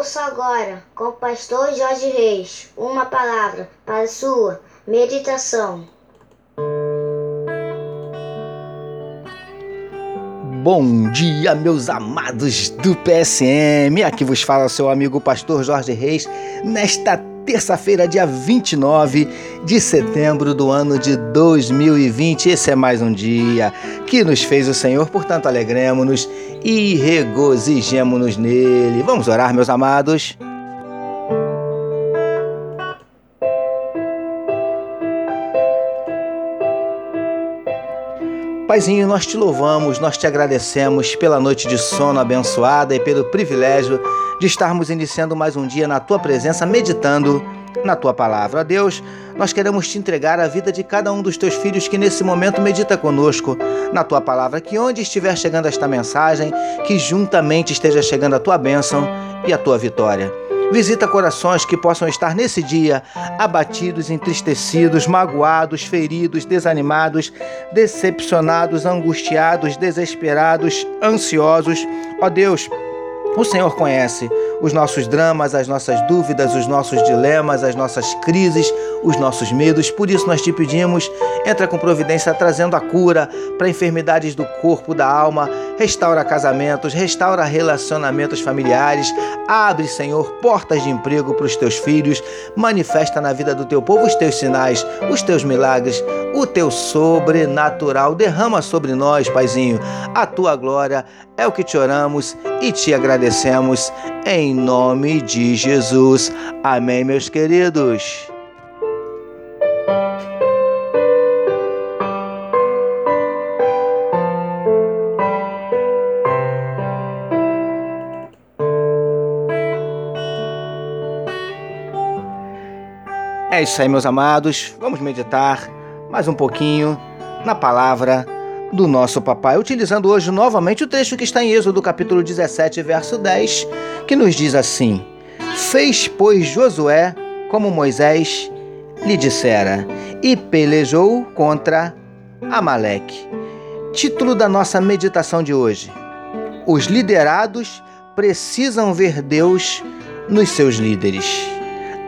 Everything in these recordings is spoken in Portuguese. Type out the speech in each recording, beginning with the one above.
Ouça agora, com o pastor Jorge Reis, uma palavra para sua meditação. Bom dia, meus amados do PSM. Aqui vos fala seu amigo pastor Jorge Reis, nesta terça-feira, dia 29 de setembro do ano de 2020. Esse é mais um dia que nos fez o Senhor, portanto, alegremos-nos e regozijemos-nos nele. Vamos orar, meus amados. Paizinho, nós te louvamos, nós te agradecemos pela noite de sono abençoada e pelo privilégio de estarmos iniciando mais um dia na tua presença, meditando na tua palavra. Deus, nós queremos te entregar a vida de cada um dos teus filhos que nesse momento medita conosco na tua palavra. Que onde estiver chegando esta mensagem, que juntamente esteja chegando a tua bênção e a tua vitória. Visita corações que possam estar nesse dia abatidos, entristecidos, magoados, feridos, desanimados, decepcionados, angustiados, desesperados, ansiosos. Ó Deus, o Senhor conhece os nossos dramas, as nossas dúvidas, os nossos dilemas, as nossas crises, os nossos medos. Por isso nós te pedimos, entra com providência trazendo a cura para enfermidades do corpo, da alma, restaura casamentos, restaura relacionamentos familiares, abre, Senhor, portas de emprego para os teus filhos, manifesta na vida do teu povo os teus sinais, os teus milagres, o teu sobrenatural. Derrama sobre nós, Paizinho, a tua glória. É o que te oramos e te agradecemos em nome de Jesus. Amém, meus queridos. É isso aí, meus amados. Vamos meditar mais um pouquinho na palavra do nosso papai, utilizando hoje novamente o trecho que está em Êxodo, capítulo 17, verso 10, que nos diz assim: Fez, pois, Josué como Moisés lhe dissera, e pelejou contra Amaleque. Título da nossa meditação de hoje: Os liderados precisam ver Deus nos seus líderes.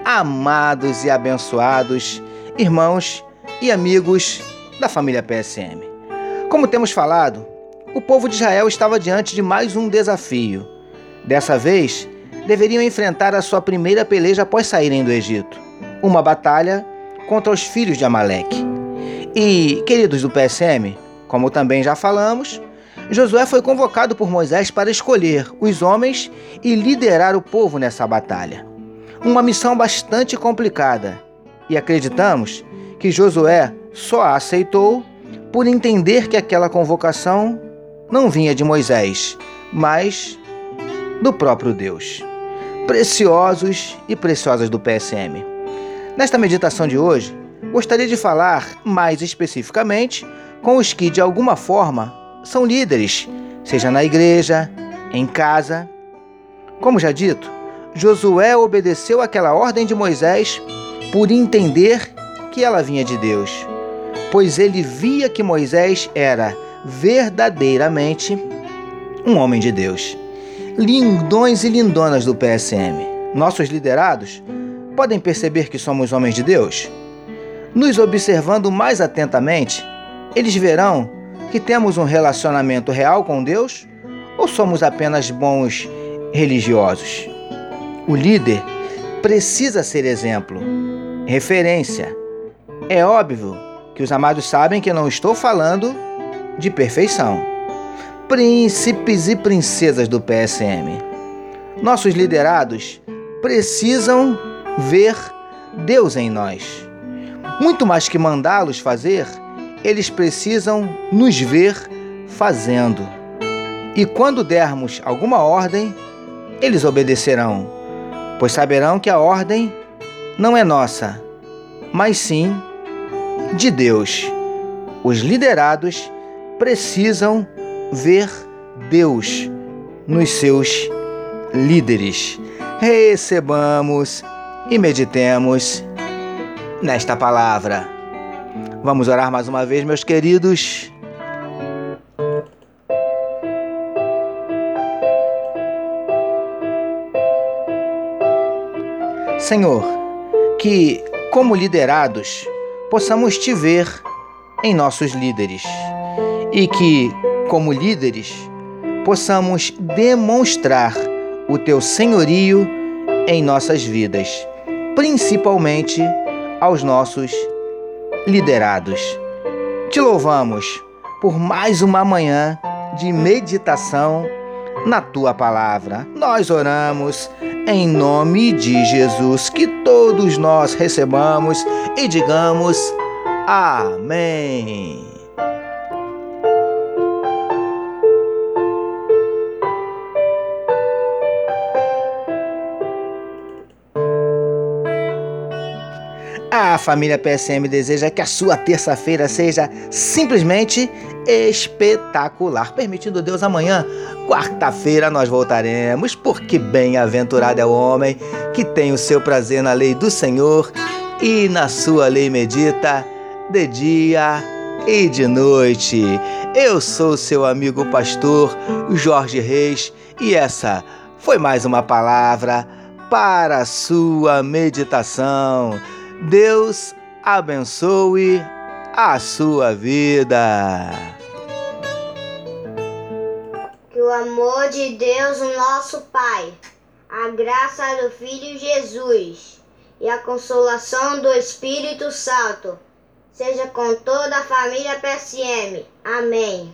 Amados e abençoados irmãos e amigos da família PSM. Como temos falado, o povo de Israel estava diante de mais um desafio. Dessa vez, deveriam enfrentar a sua primeira peleja após saírem do Egito uma batalha contra os filhos de Amaleque. E, queridos do PSM, como também já falamos, Josué foi convocado por Moisés para escolher os homens e liderar o povo nessa batalha. Uma missão bastante complicada, e acreditamos que Josué só a aceitou por entender que aquela convocação não vinha de Moisés, mas do próprio Deus. Preciosos e preciosas do PSM. Nesta meditação de hoje, gostaria de falar mais especificamente com os que, de alguma forma, são líderes, seja na igreja, em casa. Como já dito, Josué obedeceu aquela ordem de Moisés por entender que ela vinha de Deus pois ele via que Moisés era verdadeiramente um homem de Deus. Lindões e lindonas do PSM, nossos liderados podem perceber que somos homens de Deus? Nos observando mais atentamente, eles verão que temos um relacionamento real com Deus ou somos apenas bons religiosos? O líder precisa ser exemplo, referência. É óbvio que os amados sabem que não estou falando de perfeição. Príncipes e princesas do PSM. Nossos liderados precisam ver Deus em nós. Muito mais que mandá-los fazer, eles precisam nos ver fazendo. E quando dermos alguma ordem, eles obedecerão, pois saberão que a ordem não é nossa, mas sim de Deus. Os liderados precisam ver Deus nos seus líderes. Recebamos e meditemos nesta palavra. Vamos orar mais uma vez, meus queridos. Senhor, que, como liderados, possamos te ver em nossos líderes e que, como líderes, possamos demonstrar o teu senhorio em nossas vidas, principalmente aos nossos liderados. Te louvamos por mais uma manhã de meditação na tua palavra. Nós oramos em nome de Jesus, que todos nós recebamos e digamos Amém. A família PSM deseja que a sua terça-feira seja simplesmente espetacular. Permitindo Deus, amanhã, quarta-feira, nós voltaremos, porque bem-aventurado é o homem que tem o seu prazer na lei do Senhor e na sua lei medita de dia e de noite. Eu sou seu amigo pastor Jorge Reis e essa foi mais uma palavra para a sua meditação. Deus abençoe a sua vida. Que o amor de Deus, nosso Pai, a graça do Filho Jesus e a consolação do Espírito Santo seja com toda a família PSM. Amém.